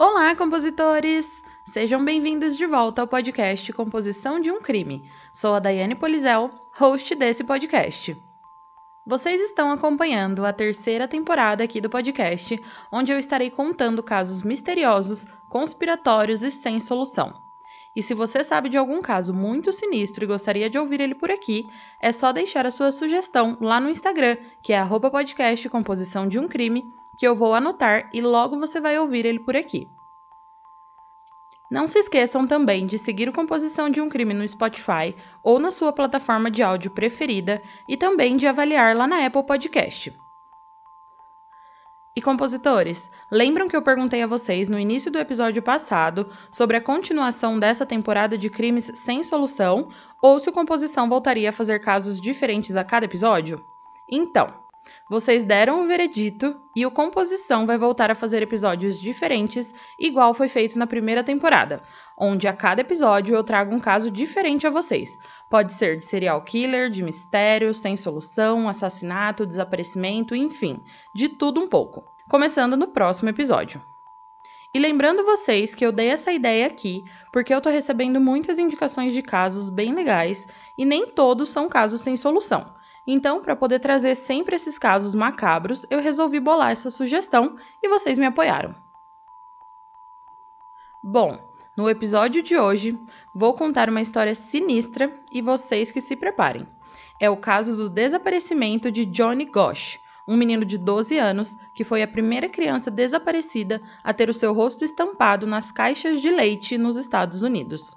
Olá, compositores! Sejam bem-vindos de volta ao podcast Composição de um Crime. Sou a Daiane Polizel, host desse podcast. Vocês estão acompanhando a terceira temporada aqui do podcast, onde eu estarei contando casos misteriosos, conspiratórios e sem solução. E se você sabe de algum caso muito sinistro e gostaria de ouvir ele por aqui, é só deixar a sua sugestão lá no Instagram, que é podcast de um crime, que eu vou anotar e logo você vai ouvir ele por aqui. Não se esqueçam também de seguir o Composição de um Crime no Spotify ou na sua plataforma de áudio preferida e também de avaliar lá na Apple Podcast. E compositores, lembram que eu perguntei a vocês no início do episódio passado sobre a continuação dessa temporada de crimes sem solução ou se o Composição voltaria a fazer casos diferentes a cada episódio? Então, vocês deram o veredito e o Composição vai voltar a fazer episódios diferentes, igual foi feito na primeira temporada, onde a cada episódio eu trago um caso diferente a vocês. Pode ser de serial killer, de mistério, sem solução, assassinato, desaparecimento, enfim, de tudo um pouco. Começando no próximo episódio. E lembrando vocês que eu dei essa ideia aqui porque eu tô recebendo muitas indicações de casos bem legais e nem todos são casos sem solução. Então, para poder trazer sempre esses casos macabros, eu resolvi bolar essa sugestão e vocês me apoiaram. Bom, no episódio de hoje, vou contar uma história sinistra e vocês que se preparem. É o caso do desaparecimento de Johnny Gosh, um menino de 12 anos que foi a primeira criança desaparecida a ter o seu rosto estampado nas caixas de leite nos Estados Unidos.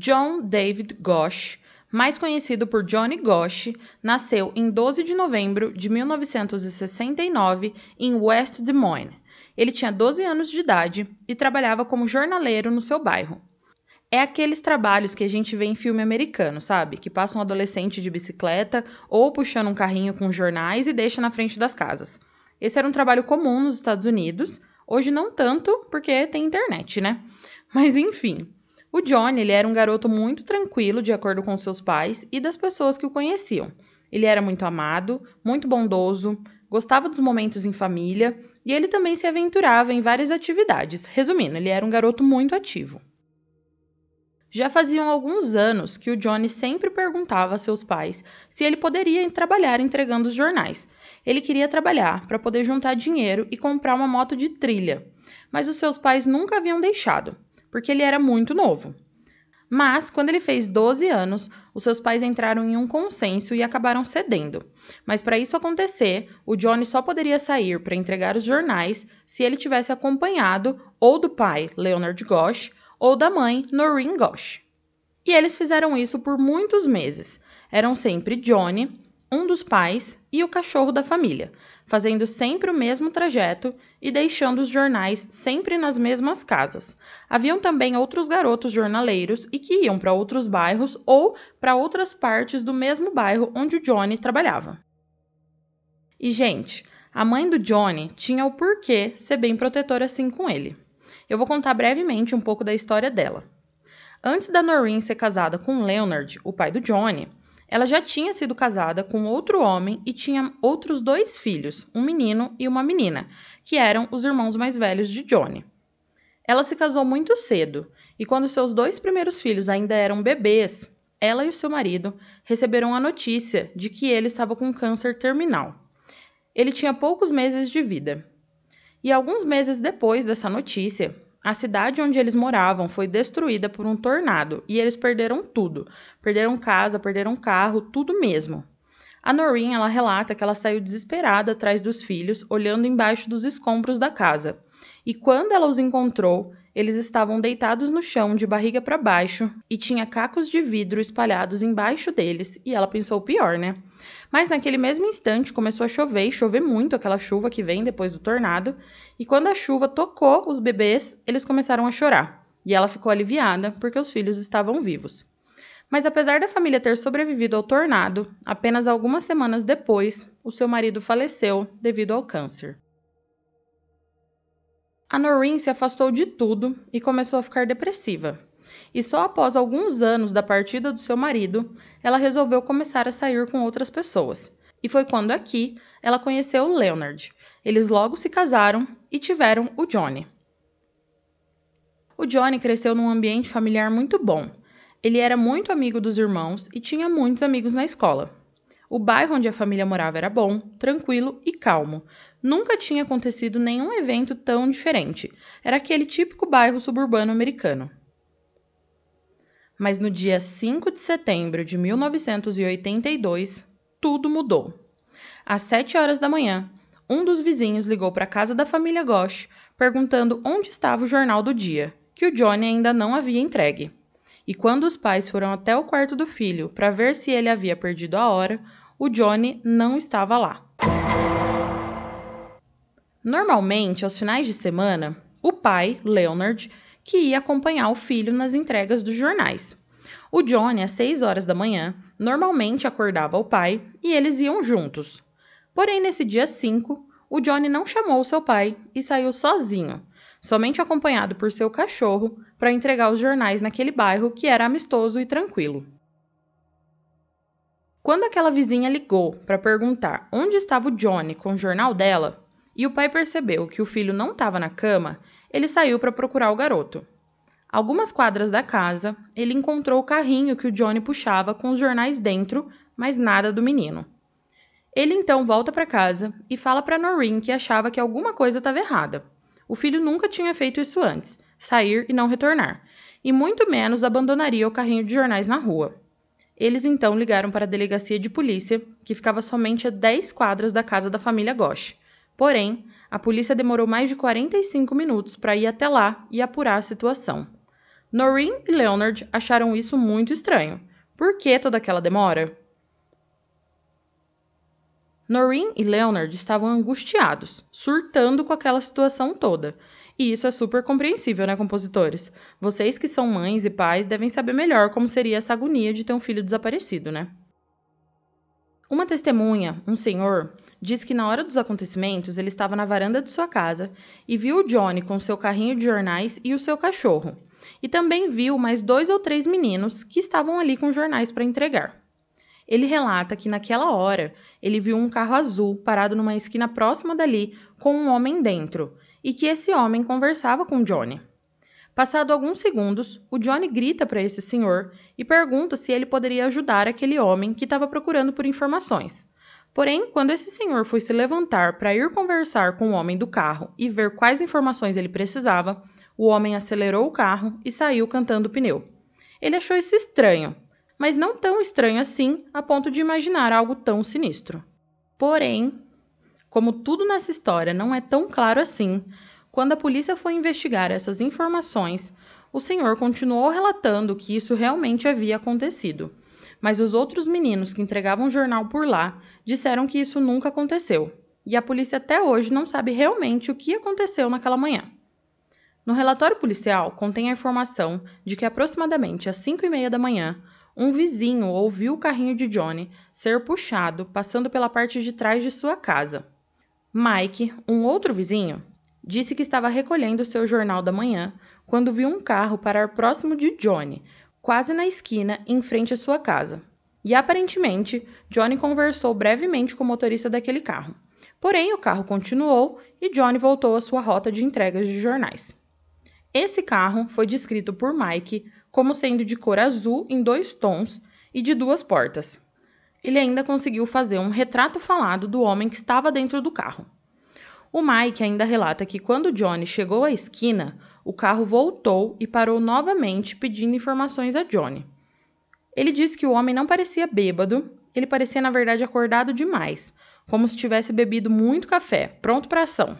John David Gosh, mais conhecido por Johnny Gosh, nasceu em 12 de novembro de 1969 em West Des Moines. Ele tinha 12 anos de idade e trabalhava como jornaleiro no seu bairro. É aqueles trabalhos que a gente vê em filme americano, sabe? Que passa um adolescente de bicicleta ou puxando um carrinho com jornais e deixa na frente das casas. Esse era um trabalho comum nos Estados Unidos, hoje não tanto, porque tem internet, né? Mas enfim, o Johnny ele era um garoto muito tranquilo, de acordo com seus pais e das pessoas que o conheciam. Ele era muito amado, muito bondoso, gostava dos momentos em família e ele também se aventurava em várias atividades. Resumindo, ele era um garoto muito ativo. Já faziam alguns anos que o Johnny sempre perguntava a seus pais se ele poderia trabalhar entregando os jornais. Ele queria trabalhar para poder juntar dinheiro e comprar uma moto de trilha, mas os seus pais nunca haviam deixado porque ele era muito novo. Mas, quando ele fez 12 anos, os seus pais entraram em um consenso e acabaram cedendo. Mas para isso acontecer, o Johnny só poderia sair para entregar os jornais se ele tivesse acompanhado ou do pai, Leonard Gosh, ou da mãe, Noreen Gosh. E eles fizeram isso por muitos meses. Eram sempre Johnny, um dos pais e o cachorro da família, fazendo sempre o mesmo trajeto e deixando os jornais sempre nas mesmas casas. Haviam também outros garotos jornaleiros e que iam para outros bairros ou para outras partes do mesmo bairro onde o Johnny trabalhava. E, gente, a mãe do Johnny tinha o porquê ser bem protetora assim com ele. Eu vou contar brevemente um pouco da história dela. Antes da Noreen ser casada com Leonard, o pai do Johnny, ela já tinha sido casada com outro homem e tinha outros dois filhos, um menino e uma menina, que eram os irmãos mais velhos de Johnny. Ela se casou muito cedo e, quando seus dois primeiros filhos ainda eram bebês, ela e o seu marido receberam a notícia de que ele estava com câncer terminal. Ele tinha poucos meses de vida. E alguns meses depois dessa notícia, a cidade onde eles moravam foi destruída por um tornado e eles perderam tudo. Perderam casa, perderam carro, tudo mesmo. A Noreen, ela relata que ela saiu desesperada atrás dos filhos, olhando embaixo dos escombros da casa. E quando ela os encontrou, eles estavam deitados no chão, de barriga para baixo, e tinha cacos de vidro espalhados embaixo deles, e ela pensou pior, né? Mas naquele mesmo instante começou a chover e chover muito aquela chuva que vem depois do tornado. E quando a chuva tocou os bebês, eles começaram a chorar. E ela ficou aliviada porque os filhos estavam vivos. Mas apesar da família ter sobrevivido ao tornado, apenas algumas semanas depois, o seu marido faleceu devido ao câncer. A Noreen se afastou de tudo e começou a ficar depressiva e só após alguns anos da partida do seu marido, ela resolveu começar a sair com outras pessoas. E foi quando aqui ela conheceu o Leonard. Eles logo se casaram e tiveram o Johnny. O Johnny cresceu num ambiente familiar muito bom. Ele era muito amigo dos irmãos e tinha muitos amigos na escola. O bairro onde a família morava era bom, tranquilo e calmo. Nunca tinha acontecido nenhum evento tão diferente. Era aquele típico bairro suburbano americano mas no dia 5 de setembro de 1982, tudo mudou. Às 7 horas da manhã, um dos vizinhos ligou para a casa da família Gosh perguntando onde estava o jornal do dia, que o Johnny ainda não havia entregue. E quando os pais foram até o quarto do filho para ver se ele havia perdido a hora, o Johnny não estava lá. Normalmente, aos finais de semana, o pai, Leonard, que ia acompanhar o filho nas entregas dos jornais. O Johnny, às 6 horas da manhã, normalmente acordava o pai e eles iam juntos. Porém, nesse dia 5, o Johnny não chamou seu pai e saiu sozinho, somente acompanhado por seu cachorro, para entregar os jornais naquele bairro que era amistoso e tranquilo. Quando aquela vizinha ligou para perguntar onde estava o Johnny com o jornal dela, e o pai percebeu que o filho não estava na cama, ele saiu para procurar o garoto. Algumas quadras da casa, ele encontrou o carrinho que o Johnny puxava com os jornais dentro, mas nada do menino. Ele então volta para casa e fala para Noreen que achava que alguma coisa estava errada. O filho nunca tinha feito isso antes, sair e não retornar, e muito menos abandonaria o carrinho de jornais na rua. Eles então ligaram para a delegacia de polícia, que ficava somente a 10 quadras da casa da família Gosh. Porém, a polícia demorou mais de 45 minutos para ir até lá e apurar a situação. Noreen e Leonard acharam isso muito estranho. Por que toda aquela demora? Noreen e Leonard estavam angustiados, surtando com aquela situação toda. E isso é super compreensível, né, compositores? Vocês que são mães e pais devem saber melhor como seria essa agonia de ter um filho desaparecido, né? Uma testemunha, um senhor, diz que na hora dos acontecimentos ele estava na varanda de sua casa e viu o Johnny com seu carrinho de jornais e o seu cachorro. E também viu mais dois ou três meninos que estavam ali com jornais para entregar. Ele relata que naquela hora ele viu um carro azul parado numa esquina próxima dali com um homem dentro e que esse homem conversava com Johnny. Passado alguns segundos, o Johnny grita para esse senhor e pergunta se ele poderia ajudar aquele homem que estava procurando por informações. Porém, quando esse senhor foi se levantar para ir conversar com o homem do carro e ver quais informações ele precisava, o homem acelerou o carro e saiu cantando o pneu. Ele achou isso estranho, mas não tão estranho assim a ponto de imaginar algo tão sinistro. Porém, como tudo nessa história não é tão claro assim, quando a polícia foi investigar essas informações, o senhor continuou relatando que isso realmente havia acontecido. Mas os outros meninos que entregavam jornal por lá disseram que isso nunca aconteceu. E a polícia até hoje não sabe realmente o que aconteceu naquela manhã. No relatório policial contém a informação de que aproximadamente às 5 e meia da manhã, um vizinho ouviu o carrinho de Johnny ser puxado passando pela parte de trás de sua casa. Mike, um outro vizinho, disse que estava recolhendo seu jornal da manhã quando viu um carro parar próximo de Johnny, quase na esquina em frente à sua casa. E aparentemente, Johnny conversou brevemente com o motorista daquele carro. Porém, o carro continuou e Johnny voltou à sua rota de entregas de jornais. Esse carro foi descrito por Mike como sendo de cor azul em dois tons e de duas portas. Ele ainda conseguiu fazer um retrato falado do homem que estava dentro do carro. O Mike ainda relata que quando Johnny chegou à esquina, o carro voltou e parou novamente pedindo informações a Johnny. Ele disse que o homem não parecia bêbado, ele parecia na verdade acordado demais, como se tivesse bebido muito café, pronto para ação.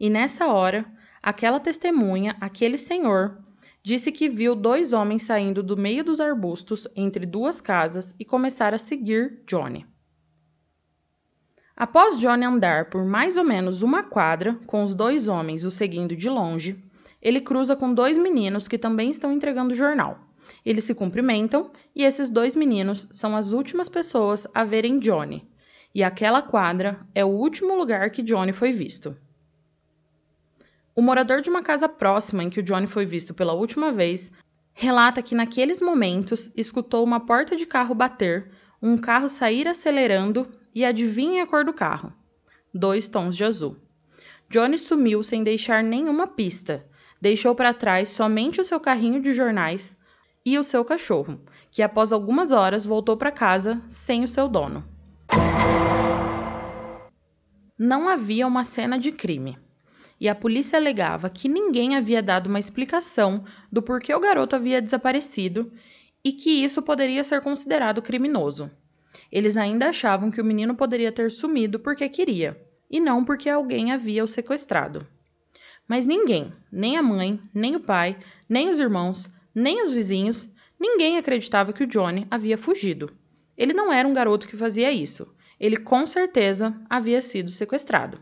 E nessa hora, aquela testemunha, aquele senhor, disse que viu dois homens saindo do meio dos arbustos entre duas casas e começar a seguir Johnny. Após Johnny andar por mais ou menos uma quadra, com os dois homens o seguindo de longe, ele cruza com dois meninos que também estão entregando jornal. Eles se cumprimentam e esses dois meninos são as últimas pessoas a verem Johnny. E aquela quadra é o último lugar que Johnny foi visto. O morador de uma casa próxima em que o Johnny foi visto pela última vez relata que naqueles momentos escutou uma porta de carro bater, um carro sair acelerando e adivinhe a cor do carro? Dois tons de azul. Johnny sumiu sem deixar nenhuma pista. Deixou para trás somente o seu carrinho de jornais e o seu cachorro, que após algumas horas voltou para casa sem o seu dono. Não havia uma cena de crime. E a polícia alegava que ninguém havia dado uma explicação do porquê o garoto havia desaparecido e que isso poderia ser considerado criminoso. Eles ainda achavam que o menino poderia ter sumido porque queria, e não porque alguém havia o sequestrado. Mas ninguém, nem a mãe, nem o pai, nem os irmãos, nem os vizinhos, ninguém acreditava que o Johnny havia fugido. Ele não era um garoto que fazia isso. Ele com certeza havia sido sequestrado.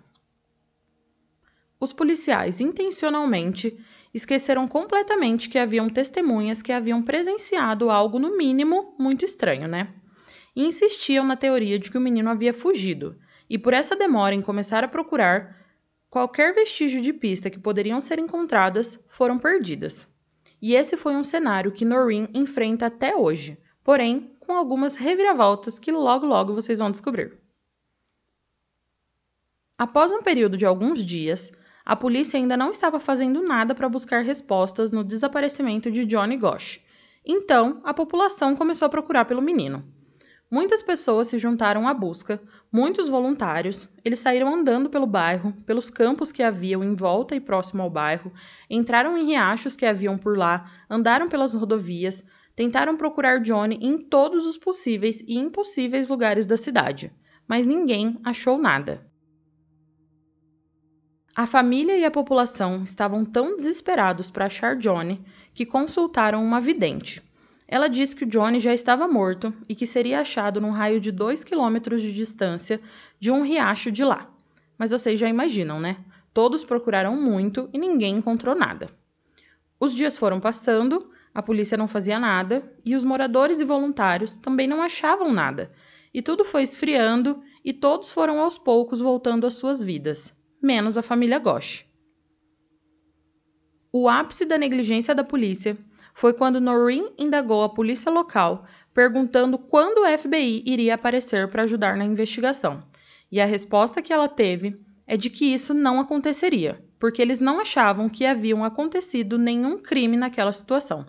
Os policiais intencionalmente esqueceram completamente que haviam testemunhas que haviam presenciado algo, no mínimo, muito estranho, né? e insistiam na teoria de que o menino havia fugido, e por essa demora em começar a procurar, qualquer vestígio de pista que poderiam ser encontradas foram perdidas. E esse foi um cenário que Noreen enfrenta até hoje, porém com algumas reviravoltas que logo logo vocês vão descobrir. Após um período de alguns dias, a polícia ainda não estava fazendo nada para buscar respostas no desaparecimento de Johnny Gosh. Então, a população começou a procurar pelo menino. Muitas pessoas se juntaram à busca, muitos voluntários. Eles saíram andando pelo bairro, pelos campos que haviam em volta e próximo ao bairro, entraram em riachos que haviam por lá, andaram pelas rodovias, tentaram procurar Johnny em todos os possíveis e impossíveis lugares da cidade, mas ninguém achou nada. A família e a população estavam tão desesperados para achar Johnny que consultaram uma vidente. Ela disse que o Johnny já estava morto e que seria achado num raio de 2 quilômetros de distância de um riacho de lá. Mas vocês já imaginam, né? Todos procuraram muito e ninguém encontrou nada. Os dias foram passando, a polícia não fazia nada e os moradores e voluntários também não achavam nada. E tudo foi esfriando e todos foram aos poucos voltando às suas vidas, menos a família Gosh. O ápice da negligência da polícia foi quando Noreen indagou a polícia local, perguntando quando o FBI iria aparecer para ajudar na investigação. E a resposta que ela teve é de que isso não aconteceria, porque eles não achavam que haviam acontecido nenhum crime naquela situação.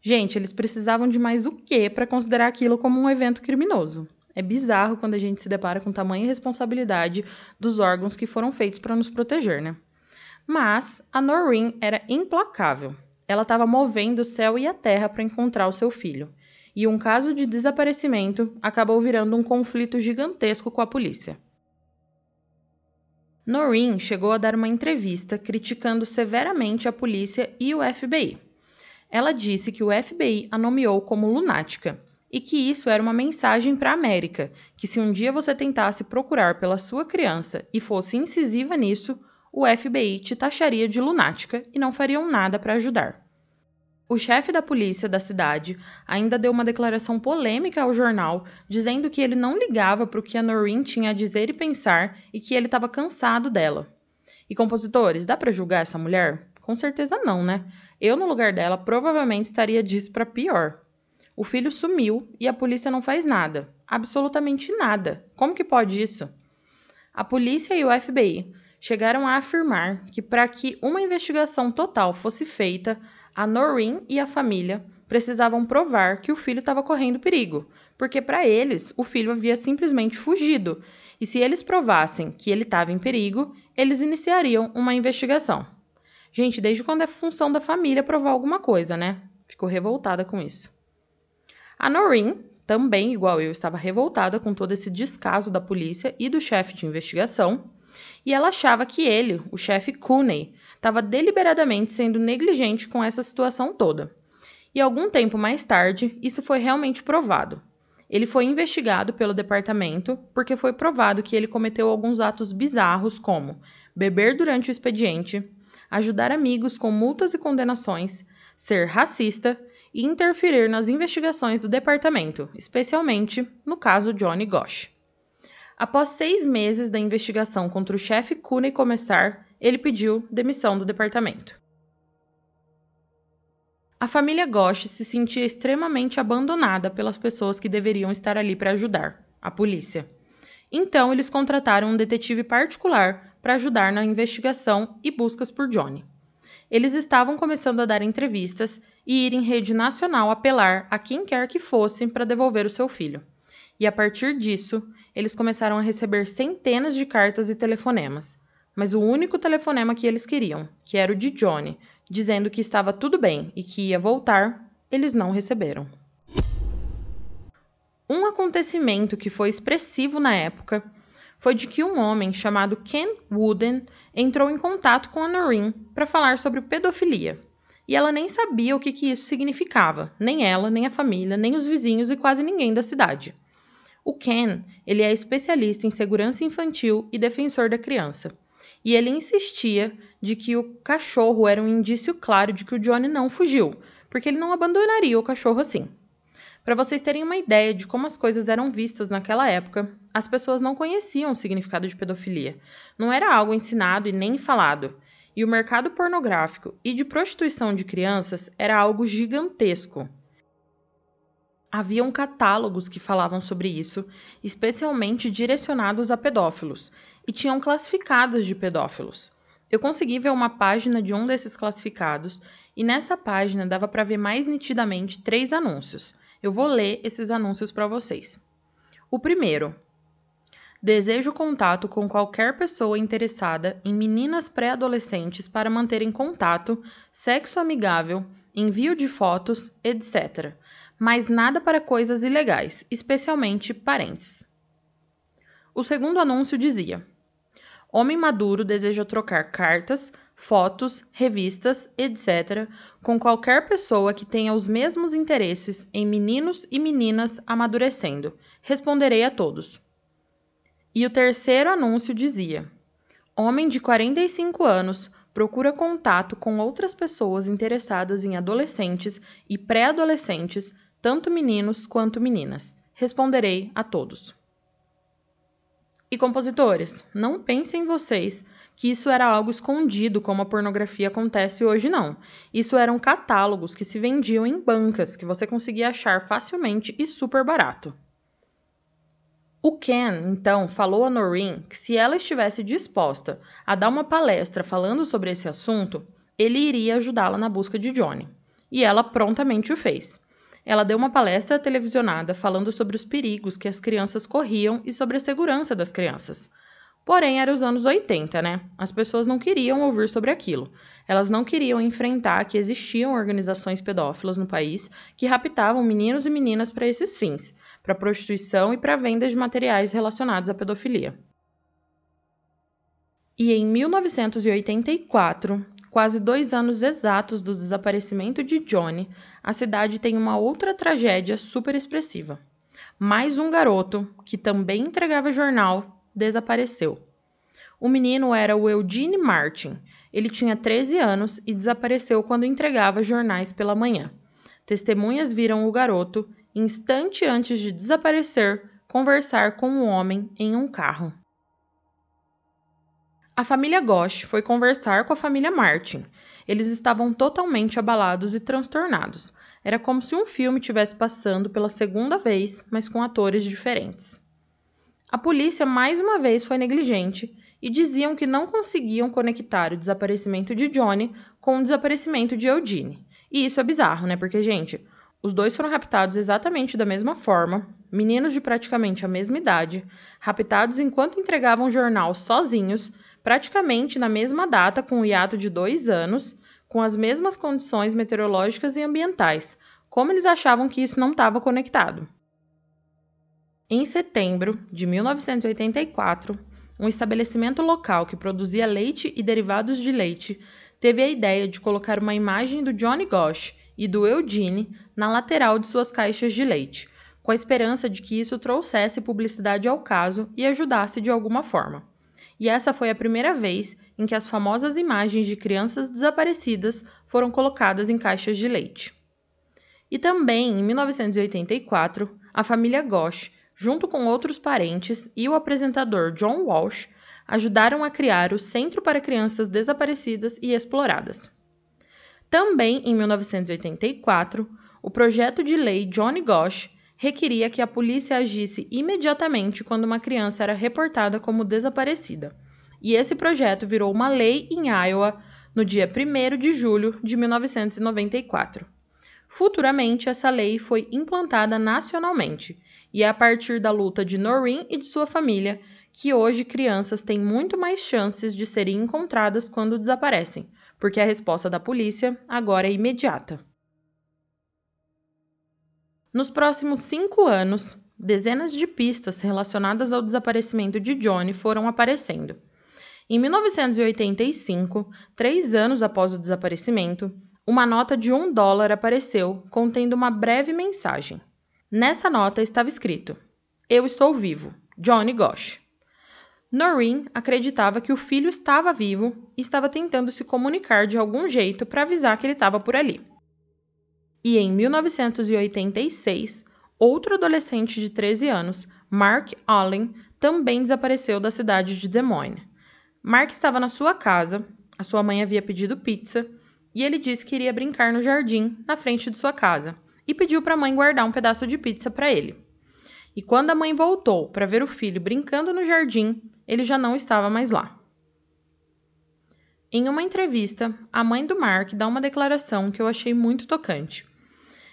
Gente, eles precisavam de mais o quê para considerar aquilo como um evento criminoso? É bizarro quando a gente se depara com tamanha responsabilidade dos órgãos que foram feitos para nos proteger, né? Mas a Noreen era implacável. Ela estava movendo o céu e a terra para encontrar o seu filho. E um caso de desaparecimento acabou virando um conflito gigantesco com a polícia. Noreen chegou a dar uma entrevista criticando severamente a polícia e o FBI. Ela disse que o FBI a nomeou como lunática e que isso era uma mensagem para a América, que se um dia você tentasse procurar pela sua criança e fosse incisiva nisso, o FBI te taxaria de lunática e não fariam nada para ajudar. O chefe da polícia da cidade ainda deu uma declaração polêmica ao jornal, dizendo que ele não ligava para o que a Noreen tinha a dizer e pensar e que ele estava cansado dela. E compositores, dá para julgar essa mulher? Com certeza não, né? Eu, no lugar dela, provavelmente estaria disso para pior. O filho sumiu e a polícia não faz nada. Absolutamente nada. Como que pode isso? A polícia e o FBI chegaram a afirmar que para que uma investigação total fosse feita, a Noreen e a família precisavam provar que o filho estava correndo perigo, porque para eles o filho havia simplesmente fugido, e se eles provassem que ele estava em perigo, eles iniciariam uma investigação. Gente, desde quando é função da família provar alguma coisa, né? Ficou revoltada com isso. A Noreen, também igual eu, estava revoltada com todo esse descaso da polícia e do chefe de investigação, e ela achava que ele, o chefe Cooney, estava deliberadamente sendo negligente com essa situação toda. E algum tempo mais tarde, isso foi realmente provado. Ele foi investigado pelo departamento porque foi provado que ele cometeu alguns atos bizarros, como beber durante o expediente, ajudar amigos com multas e condenações, ser racista e interferir nas investigações do departamento, especialmente no caso Johnny Gosch. Após seis meses da investigação contra o chefe Cooney começar, ele pediu demissão do departamento. A família Gosch se sentia extremamente abandonada pelas pessoas que deveriam estar ali para ajudar, a polícia. Então, eles contrataram um detetive particular para ajudar na investigação e buscas por Johnny. Eles estavam começando a dar entrevistas e ir em rede nacional apelar a quem quer que fosse para devolver o seu filho. E a partir disso, eles começaram a receber centenas de cartas e telefonemas, mas o único telefonema que eles queriam, que era o de Johnny, dizendo que estava tudo bem e que ia voltar, eles não receberam. Um acontecimento que foi expressivo na época foi de que um homem chamado Ken Wooden entrou em contato com a Noreen para falar sobre pedofilia. E ela nem sabia o que, que isso significava, nem ela, nem a família, nem os vizinhos e quase ninguém da cidade. O Ken, ele é especialista em segurança infantil e defensor da criança e ele insistia de que o cachorro era um indício claro de que o Johnny não fugiu, porque ele não abandonaria o cachorro assim. Para vocês terem uma ideia de como as coisas eram vistas naquela época, as pessoas não conheciam o significado de pedofilia. Não era algo ensinado e nem falado. E o mercado pornográfico e de prostituição de crianças era algo gigantesco. Haviam catálogos que falavam sobre isso, especialmente direcionados a pedófilos, e tinham classificados de pedófilos. Eu consegui ver uma página de um desses classificados e nessa página dava para ver mais nitidamente três anúncios. Eu vou ler esses anúncios para vocês. O primeiro: Desejo contato com qualquer pessoa interessada em meninas pré-adolescentes para manterem contato, sexo amigável, envio de fotos, etc. Mas nada para coisas ilegais, especialmente parentes. O segundo anúncio dizia: Homem maduro deseja trocar cartas, fotos, revistas, etc., com qualquer pessoa que tenha os mesmos interesses em meninos e meninas amadurecendo. Responderei a todos. E o terceiro anúncio dizia: Homem de 45 anos procura contato com outras pessoas interessadas em adolescentes e pré-adolescentes, tanto meninos quanto meninas. Responderei a todos. E compositores, não pensem vocês que isso era algo escondido como a pornografia acontece hoje, não. Isso eram catálogos que se vendiam em bancas, que você conseguia achar facilmente e super barato. O Ken, então, falou a Noreen que se ela estivesse disposta a dar uma palestra falando sobre esse assunto, ele iria ajudá-la na busca de Johnny. E ela prontamente o fez. Ela deu uma palestra televisionada falando sobre os perigos que as crianças corriam e sobre a segurança das crianças. Porém, era os anos 80, né? As pessoas não queriam ouvir sobre aquilo. Elas não queriam enfrentar que existiam organizações pedófilas no país que raptavam meninos e meninas para esses fins, para prostituição e para venda de materiais relacionados à pedofilia. E em 1984, quase dois anos exatos do desaparecimento de Johnny, a cidade tem uma outra tragédia super expressiva. Mais um garoto, que também entregava jornal, desapareceu. O menino era o Eugene Martin. Ele tinha 13 anos e desapareceu quando entregava jornais pela manhã. Testemunhas viram o garoto, instante antes de desaparecer, conversar com um homem em um carro. A família Gosch foi conversar com a família Martin. Eles estavam totalmente abalados e transtornados. Era como se um filme tivesse passando pela segunda vez, mas com atores diferentes. A polícia mais uma vez foi negligente e diziam que não conseguiam conectar o desaparecimento de Johnny com o desaparecimento de Eugene. E isso é bizarro, né? Porque, gente, Os dois foram raptados exatamente da mesma forma, meninos de praticamente a mesma idade, raptados enquanto entregavam jornal sozinhos, praticamente na mesma data, com o hiato de dois anos, com as mesmas condições meteorológicas e ambientais. Como eles achavam que isso não estava conectado? Em setembro de 1984, um estabelecimento local que produzia leite e derivados de leite teve a ideia de colocar uma imagem do Johnny Gosch e do Eugene na lateral de suas caixas de leite, com a esperança de que isso trouxesse publicidade ao caso e ajudasse de alguma forma. E essa foi a primeira vez em que as famosas imagens de crianças desaparecidas foram colocadas em caixas de leite. E também, em 1984, a família Gosch junto com outros parentes e o apresentador John Walsh, ajudaram a criar o Centro para Crianças Desaparecidas e Exploradas. Também em 1984, o projeto de lei Johnny Gosch requeria que a polícia agisse imediatamente quando uma criança era reportada como desaparecida. E esse projeto virou uma lei em Iowa no dia 1 de julho de 1994. Futuramente, essa lei foi implantada nacionalmente e é a partir da luta de Noreen e de sua família que hoje crianças têm muito mais chances de serem encontradas quando desaparecem, porque a resposta da polícia agora é imediata. Nos próximos cinco anos, dezenas de pistas relacionadas ao desaparecimento de Johnny foram aparecendo. Em 1985, três anos após o desaparecimento, uma nota de um dólar apareceu contendo uma breve mensagem. Nessa nota estava escrito: Eu estou vivo, Johnny Gosh. Noreen acreditava que o filho estava vivo e estava tentando se comunicar de algum jeito para avisar que ele estava por ali. E em 1986, outro adolescente de 13 anos, Mark Allen, também desapareceu da cidade de Des Moines. Mark estava na sua casa, a sua mãe havia pedido pizza e ele disse que iria brincar no jardim na frente de sua casa e pediu para a mãe guardar um pedaço de pizza para ele. E quando a mãe voltou para ver o filho brincando no jardim, ele já não estava mais lá. Em uma entrevista, a mãe do Mark dá uma declaração que eu achei muito tocante.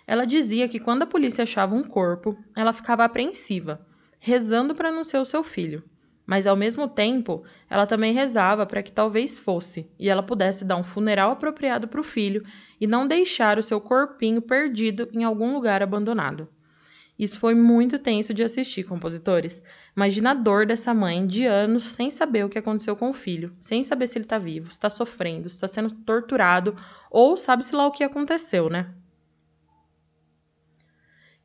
Ela dizia que quando a polícia achava um corpo, ela ficava apreensiva, rezando para não ser o seu filho. Mas ao mesmo tempo, ela também rezava para que talvez fosse e ela pudesse dar um funeral apropriado para o filho e não deixar o seu corpinho perdido em algum lugar abandonado. Isso foi muito tenso de assistir, compositores. Imagina a dor dessa mãe de anos sem saber o que aconteceu com o filho, sem saber se ele está vivo, se está sofrendo, se está sendo torturado ou sabe-se lá o que aconteceu, né?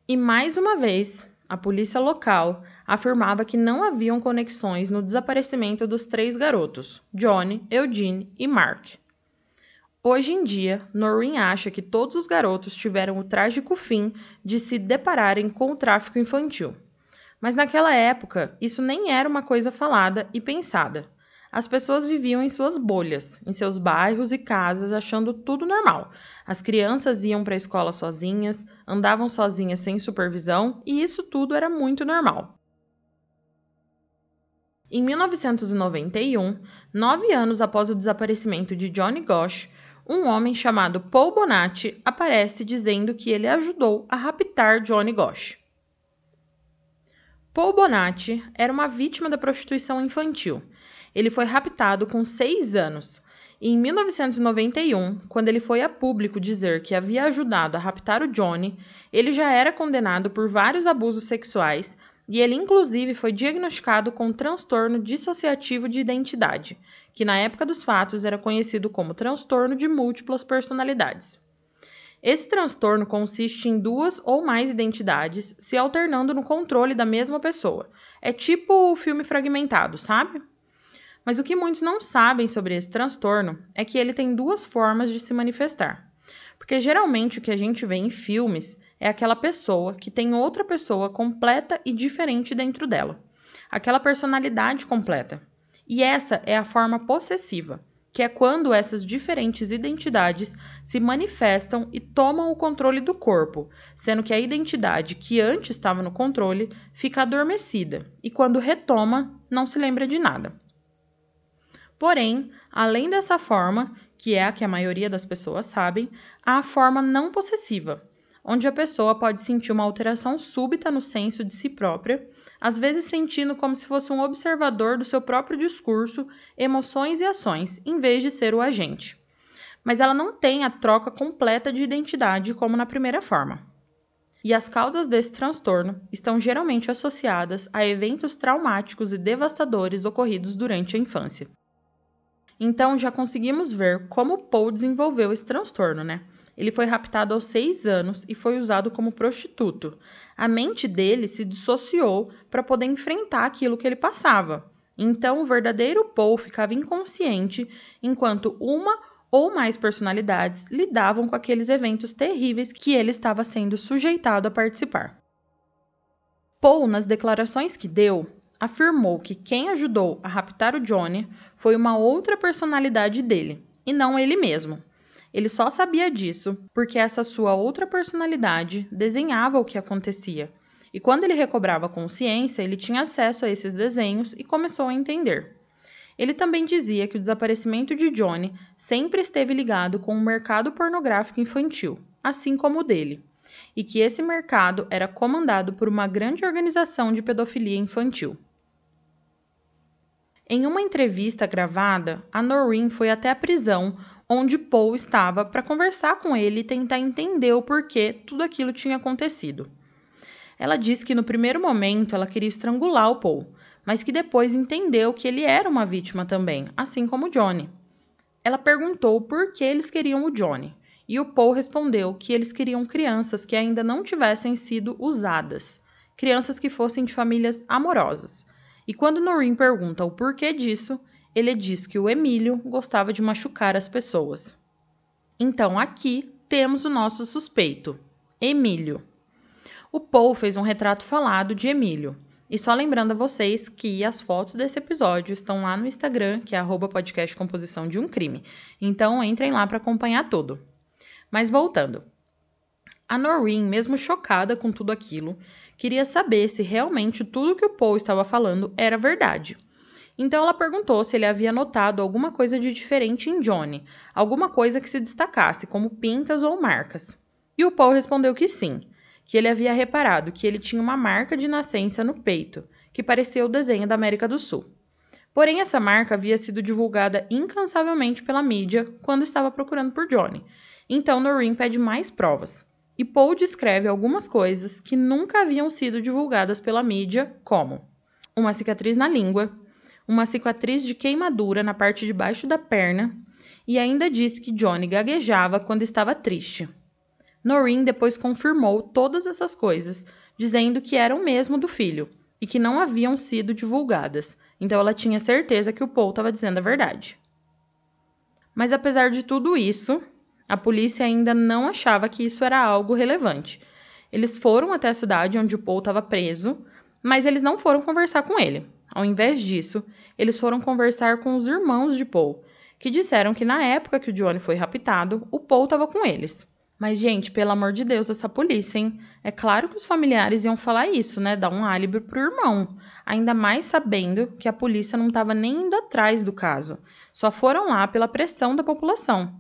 E mais uma vez, a polícia local afirmava que não haviam conexões no desaparecimento dos três garotos, Johnny, Eugene e Mark. Hoje em dia, Noreen acha que todos os garotos tiveram o trágico fim de se depararem com o tráfico infantil. Mas naquela época, isso nem era uma coisa falada e pensada. As pessoas viviam em suas bolhas, em seus bairros e casas, achando tudo normal. As crianças iam para a escola sozinhas, andavam sozinhas sem supervisão, e isso tudo era muito normal. Em 1991, nove anos após o desaparecimento de Johnny Gosch, um homem chamado Paul Bonatti aparece dizendo que ele ajudou a raptar Johnny Gosch. Paul Bonatti era uma vítima da prostituição infantil. Ele foi raptado com seis anos. E em 1991, quando ele foi a público dizer que havia ajudado a raptar o Johnny, ele já era condenado por vários abusos sexuais e ele inclusive foi diagnosticado com transtorno dissociativo de identidade, que na época dos fatos era conhecido como transtorno de múltiplas personalidades. Esse transtorno consiste em duas ou mais identidades se alternando no controle da mesma pessoa. É tipo o filme fragmentado, sabe? Mas o que muitos não sabem sobre esse transtorno é que ele tem duas formas de se manifestar. Porque geralmente o que a gente vê em filmes é aquela pessoa que tem outra pessoa completa e diferente dentro dela. Aquela personalidade completa. E essa é a forma possessiva, que é quando essas diferentes identidades se manifestam e tomam o controle do corpo, sendo que a identidade que antes estava no controle fica adormecida e, quando retoma, não se lembra de nada. Porém, além dessa forma, que é a que a maioria das pessoas sabem, há a forma não possessiva, onde a pessoa pode sentir uma alteração súbita no senso de si própria, às vezes sentindo como se fosse um observador do seu próprio discurso, emoções e ações, em vez de ser o agente. Mas ela não tem a troca completa de identidade como na primeira forma. E as causas desse transtorno estão geralmente associadas a eventos traumáticos e devastadores ocorridos durante a infância. Então já conseguimos ver como Paul desenvolveu esse transtorno, né? Ele foi raptado aos seis anos e foi usado como prostituto. A mente dele se dissociou para poder enfrentar aquilo que ele passava. Então, o verdadeiro Paul ficava inconsciente enquanto uma ou mais personalidades lidavam com aqueles eventos terríveis que ele estava sendo sujeitado a participar. Paul, nas declarações que deu, afirmou que quem ajudou a raptar o Johnny foi uma outra personalidade dele, e não ele mesmo. Ele só sabia disso porque essa sua outra personalidade desenhava o que acontecia. E quando ele recobrava consciência, ele tinha acesso a esses desenhos e começou a entender. Ele também dizia que o desaparecimento de Johnny sempre esteve ligado com o mercado pornográfico infantil, assim como o dele, e que esse mercado era comandado por uma grande organização de pedofilia infantil. Em uma entrevista gravada, a Noreen foi até a prisão onde Paul estava para conversar com ele e tentar entender o porquê tudo aquilo tinha acontecido. Ela disse que no primeiro momento ela queria estrangular o Paul, mas que depois entendeu que ele era uma vítima também, assim como Johnny. Ela perguntou por que eles queriam o Johnny, e o Paul respondeu que eles queriam crianças que ainda não tivessem sido usadas, crianças que fossem de famílias amorosas. E quando Noreen pergunta o porquê disso, ele diz que o Emílio gostava de machucar as pessoas. Então aqui temos o nosso suspeito, Emílio. O Paul fez um retrato falado de Emílio, e só lembrando a vocês que as fotos desse episódio estão lá no Instagram, que é podcast composição de um crime. Então entrem lá para acompanhar tudo. Mas voltando. A Noreen, mesmo chocada com tudo aquilo, queria saber se realmente tudo que o Paul estava falando era verdade. Então ela perguntou se ele havia notado alguma coisa de diferente em Johnny, alguma coisa que se destacasse, como pintas ou marcas. E o Paul respondeu que sim, que ele havia reparado que ele tinha uma marca de nascença no peito, que parecia o desenho da América do Sul. Porém, essa marca havia sido divulgada incansavelmente pela mídia quando estava procurando por Johnny. Então, Noreen pede mais provas. E Paul descreve algumas coisas que nunca haviam sido divulgadas pela mídia, como uma cicatriz na língua, uma cicatriz de queimadura na parte de baixo da perna, e ainda diz que Johnny gaguejava quando estava triste. Noreen depois confirmou todas essas coisas, dizendo que eram mesmo do filho e que não haviam sido divulgadas, então ela tinha certeza que o Paul estava dizendo a verdade. Mas apesar de tudo isso, a polícia ainda não achava que isso era algo relevante. Eles foram até a cidade onde o Paul estava preso, mas eles não foram conversar com ele. Ao invés disso, eles foram conversar com os irmãos de Paul, que disseram que na época que o Johnny foi raptado, o Paul estava com eles. Mas, gente, pelo amor de Deus, essa polícia, hein? É claro que os familiares iam falar isso, né? Dar um álibi pro irmão. Ainda mais sabendo que a polícia não estava nem indo atrás do caso. Só foram lá pela pressão da população.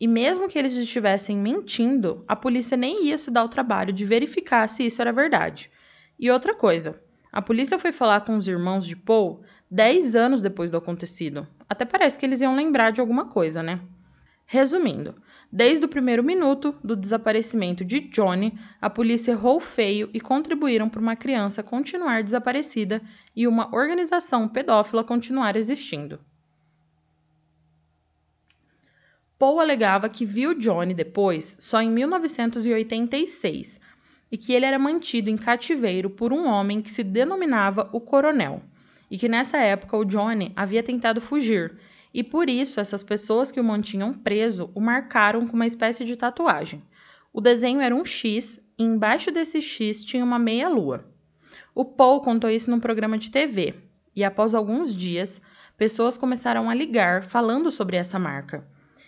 E mesmo que eles estivessem mentindo, a polícia nem ia se dar o trabalho de verificar se isso era verdade. E outra coisa, a polícia foi falar com os irmãos de Paul 10 anos depois do acontecido. Até parece que eles iam lembrar de alguma coisa, né? Resumindo, Desde o primeiro minuto do desaparecimento de Johnny, a polícia errou feio e contribuíram para uma criança continuar desaparecida e uma organização pedófila continuar existindo. Paul alegava que viu Johnny depois só em 1986 e que ele era mantido em cativeiro por um homem que se denominava o Coronel, e que nessa época o Johnny havia tentado fugir e por isso essas pessoas que o mantinham preso o marcaram com uma espécie de tatuagem. O desenho era um X e embaixo desse X tinha uma meia-lua. O Paul contou isso num programa de TV e após alguns dias, pessoas começaram a ligar falando sobre essa marca.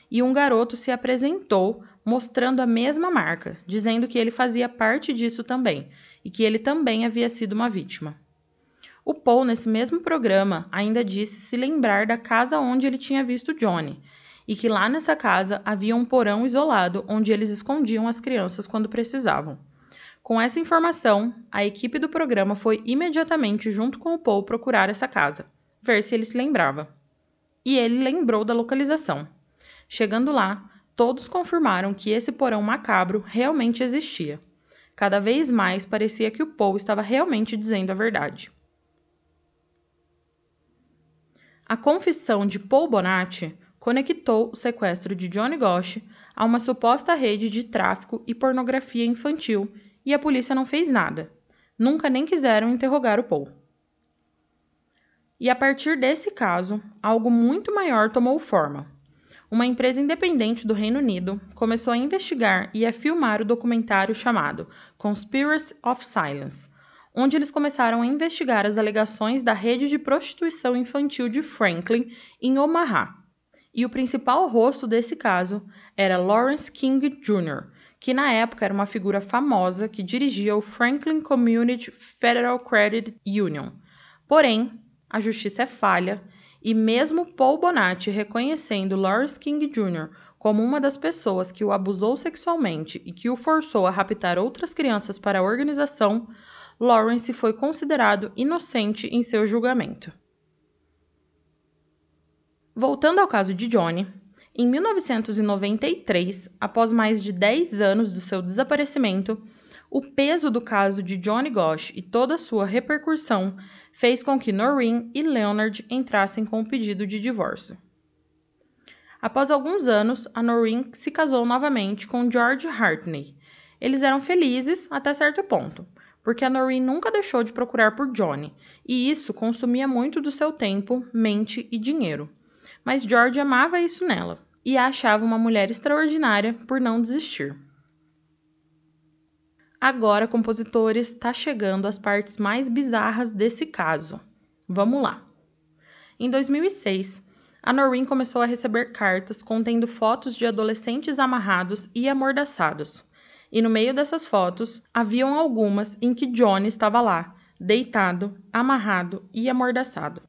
E um garoto se apresentou mostrando a mesma marca, dizendo que ele fazia parte disso também e que ele também havia sido uma vítima. O Paul, nesse mesmo programa, ainda disse se lembrar da casa onde ele tinha visto Johnny e que lá nessa casa havia um porão isolado onde eles escondiam as crianças quando precisavam. Com essa informação, a equipe do programa foi imediatamente junto com o Paul procurar essa casa, ver se ele se lembrava. E ele lembrou da localização. Chegando lá, todos confirmaram que esse porão macabro realmente existia. Cada vez mais parecia que o Paul estava realmente dizendo a verdade. A confissão de Paul Bonatti conectou o sequestro de Johnny Gosch a uma suposta rede de tráfico e pornografia infantil e a polícia não fez nada. Nunca nem quiseram interrogar o Paul. E a partir desse caso, algo muito maior tomou forma. Uma empresa independente do Reino Unido começou a investigar e a filmar o documentário chamado Conspiracy of Silence, onde eles começaram a investigar as alegações da rede de prostituição infantil de Franklin em Omaha. E o principal rosto desse caso era Lawrence King Jr., que na época era uma figura famosa que dirigia o Franklin Community Federal Credit Union. Porém, a justiça é falha e mesmo Paul Bonatti reconhecendo Lawrence King Jr. como uma das pessoas que o abusou sexualmente e que o forçou a raptar outras crianças para a organização, Lawrence foi considerado inocente em seu julgamento. Voltando ao caso de Johnny, em 1993, após mais de 10 anos do seu desaparecimento, o peso do caso de Johnny Gosch e toda sua repercussão fez com que Noreen e Leonard entrassem com o pedido de divórcio. Após alguns anos, a Noreen se casou novamente com George Hartney. Eles eram felizes até certo ponto, porque a Noreen nunca deixou de procurar por Johnny, e isso consumia muito do seu tempo, mente e dinheiro. Mas George amava isso nela e a achava uma mulher extraordinária por não desistir. Agora, compositores, está chegando as partes mais bizarras desse caso. Vamos lá. Em 2006, a Noreen começou a receber cartas contendo fotos de adolescentes amarrados e amordaçados. E no meio dessas fotos, haviam algumas em que Johnny estava lá, deitado, amarrado e amordaçado.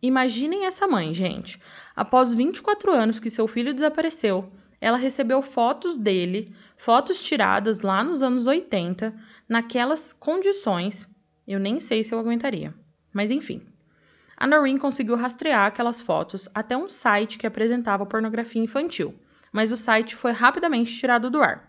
Imaginem essa mãe, gente. Após 24 anos que seu filho desapareceu, ela recebeu fotos dele fotos tiradas lá nos anos 80, naquelas condições, eu nem sei se eu aguentaria. Mas enfim. A Noreen conseguiu rastrear aquelas fotos até um site que apresentava pornografia infantil, mas o site foi rapidamente tirado do ar.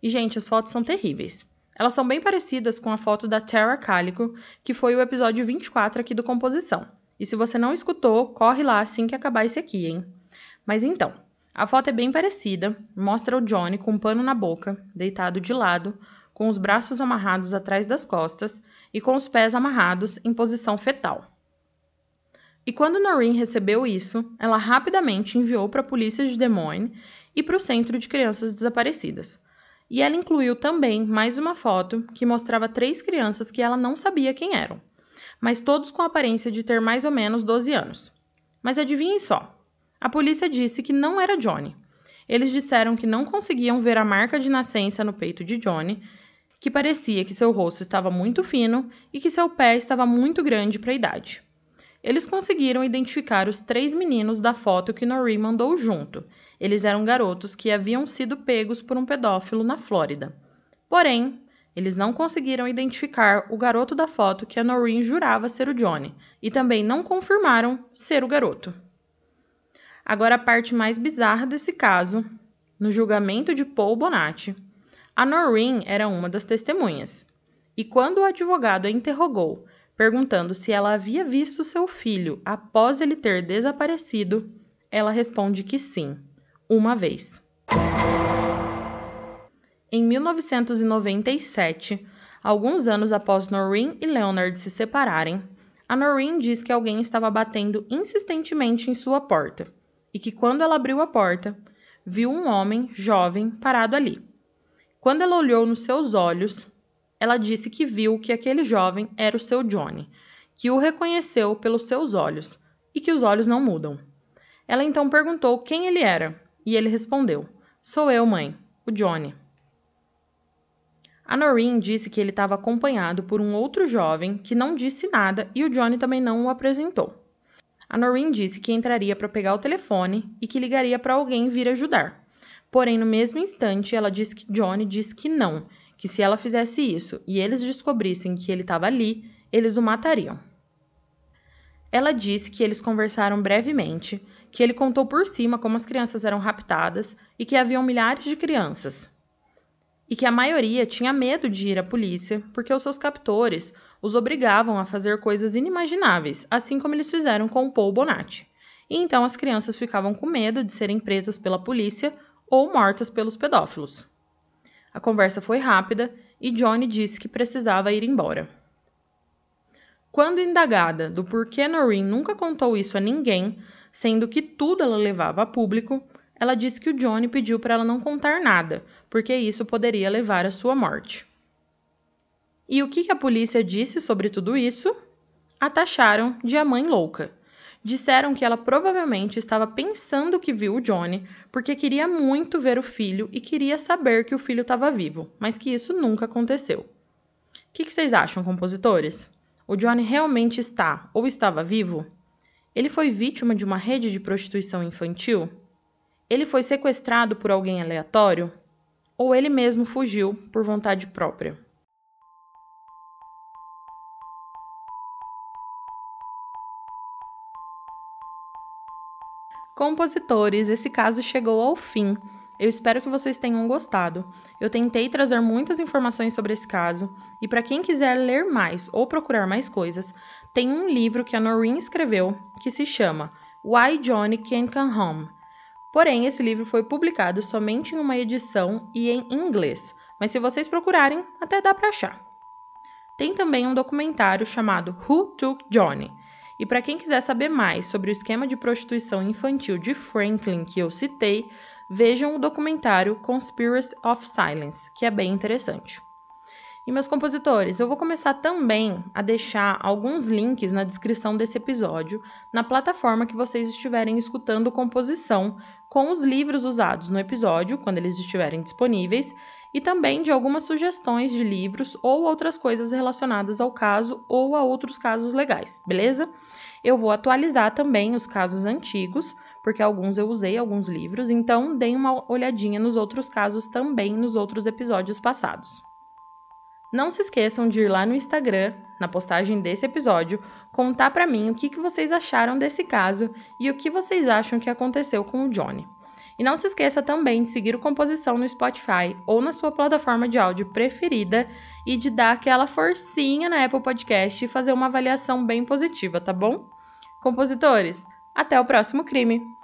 E, gente, as fotos são terríveis. Elas são bem parecidas com a foto da Terra Calico, que foi o episódio 24 aqui do Composição. E se você não escutou, corre lá assim que acabar esse aqui, hein? Mas então, a foto é bem parecida, mostra o Johnny com um pano na boca, deitado de lado, com os braços amarrados atrás das costas e com os pés amarrados em posição fetal. E quando Noreen recebeu isso, ela rapidamente enviou para a polícia de Des Moines e para o Centro de Crianças Desaparecidas. E ela incluiu também mais uma foto que mostrava três crianças que ela não sabia quem eram, mas todos com aparência de ter mais ou menos 12 anos. Mas adivinhem só, a polícia disse que não era Johnny. Eles disseram que não conseguiam ver a marca de nascença no peito de Johnny, que parecia que seu rosto estava muito fino e que seu pé estava muito grande para a idade. Eles conseguiram identificar os três meninos da foto que Noreen mandou junto. Eles eram garotos que haviam sido pegos por um pedófilo na Flórida. Porém, eles não conseguiram identificar o garoto da foto que a Noreen jurava ser o Johnny, e também não confirmaram ser o garoto. Agora a parte mais bizarra desse caso, no julgamento de Paul Bonatti. A Noreen era uma das testemunhas. E quando o advogado a interrogou, perguntando se ela havia visto seu filho após ele ter desaparecido, ela responde que sim, uma vez. Em 1997, alguns anos após Noreen e Leonard se separarem, a Noreen diz que alguém estava batendo insistentemente em sua porta e que, quando ela abriu a porta, viu um homem jovem parado ali. Quando ela olhou nos seus olhos, ela disse que viu que aquele jovem era o seu Johnny, que o reconheceu pelos seus olhos e que os olhos não mudam. Ela então perguntou quem ele era e ele respondeu: Sou eu, mãe, o Johnny. A Noreen disse que ele estava acompanhado por um outro jovem que não disse nada e o Johnny também não o apresentou. A Noreen disse que entraria para pegar o telefone e que ligaria para alguém vir ajudar. Porém, no mesmo instante, ela disse que Johnny disse que não, que se ela fizesse isso e eles descobrissem que ele estava ali, eles o matariam. Ela disse que eles conversaram brevemente, que ele contou por cima como as crianças eram raptadas e que haviam milhares de crianças. E que a maioria tinha medo de ir à polícia porque os seus captores os obrigavam a fazer coisas inimagináveis, assim como eles fizeram com Paul Bonatti. E então as crianças ficavam com medo de serem presas pela polícia ou mortas pelos pedófilos. A conversa foi rápida e Johnny disse que precisava ir embora. Quando indagada do porquê Noreen nunca contou isso a ninguém, sendo que tudo ela levava a público, ela disse que o Johnny pediu para ela não contar nada, porque isso poderia levar à sua morte. E o que a polícia disse sobre tudo isso? A taxaram de a mãe louca. Disseram que ela provavelmente estava pensando que viu o Johnny porque queria muito ver o filho e queria saber que o filho estava vivo, mas que isso nunca aconteceu. O que, que vocês acham, compositores? O Johnny realmente está ou estava vivo? Ele foi vítima de uma rede de prostituição infantil? Ele foi sequestrado por alguém aleatório? Ou ele mesmo fugiu por vontade própria? Compositores, esse caso chegou ao fim. Eu espero que vocês tenham gostado. Eu tentei trazer muitas informações sobre esse caso, e para quem quiser ler mais ou procurar mais coisas, tem um livro que a Noreen escreveu que se chama Why Johnny Can't Come Home. Porém, esse livro foi publicado somente em uma edição e em inglês, mas se vocês procurarem, até dá para achar. Tem também um documentário chamado Who Took Johnny? E para quem quiser saber mais sobre o esquema de prostituição infantil de Franklin que eu citei, vejam o documentário Conspiracy of Silence, que é bem interessante. E meus compositores, eu vou começar também a deixar alguns links na descrição desse episódio, na plataforma que vocês estiverem escutando composição, com os livros usados no episódio, quando eles estiverem disponíveis, e também de algumas sugestões de livros ou outras coisas relacionadas ao caso ou a outros casos legais, beleza? Eu vou atualizar também os casos antigos, porque alguns eu usei alguns livros, então deem uma olhadinha nos outros casos também nos outros episódios passados. Não se esqueçam de ir lá no Instagram, na postagem desse episódio, contar para mim o que, que vocês acharam desse caso e o que vocês acham que aconteceu com o Johnny. E não se esqueça também de seguir o Composição no Spotify ou na sua plataforma de áudio preferida e de dar aquela forcinha na Apple Podcast e fazer uma avaliação bem positiva, tá bom? Compositores, até o próximo crime!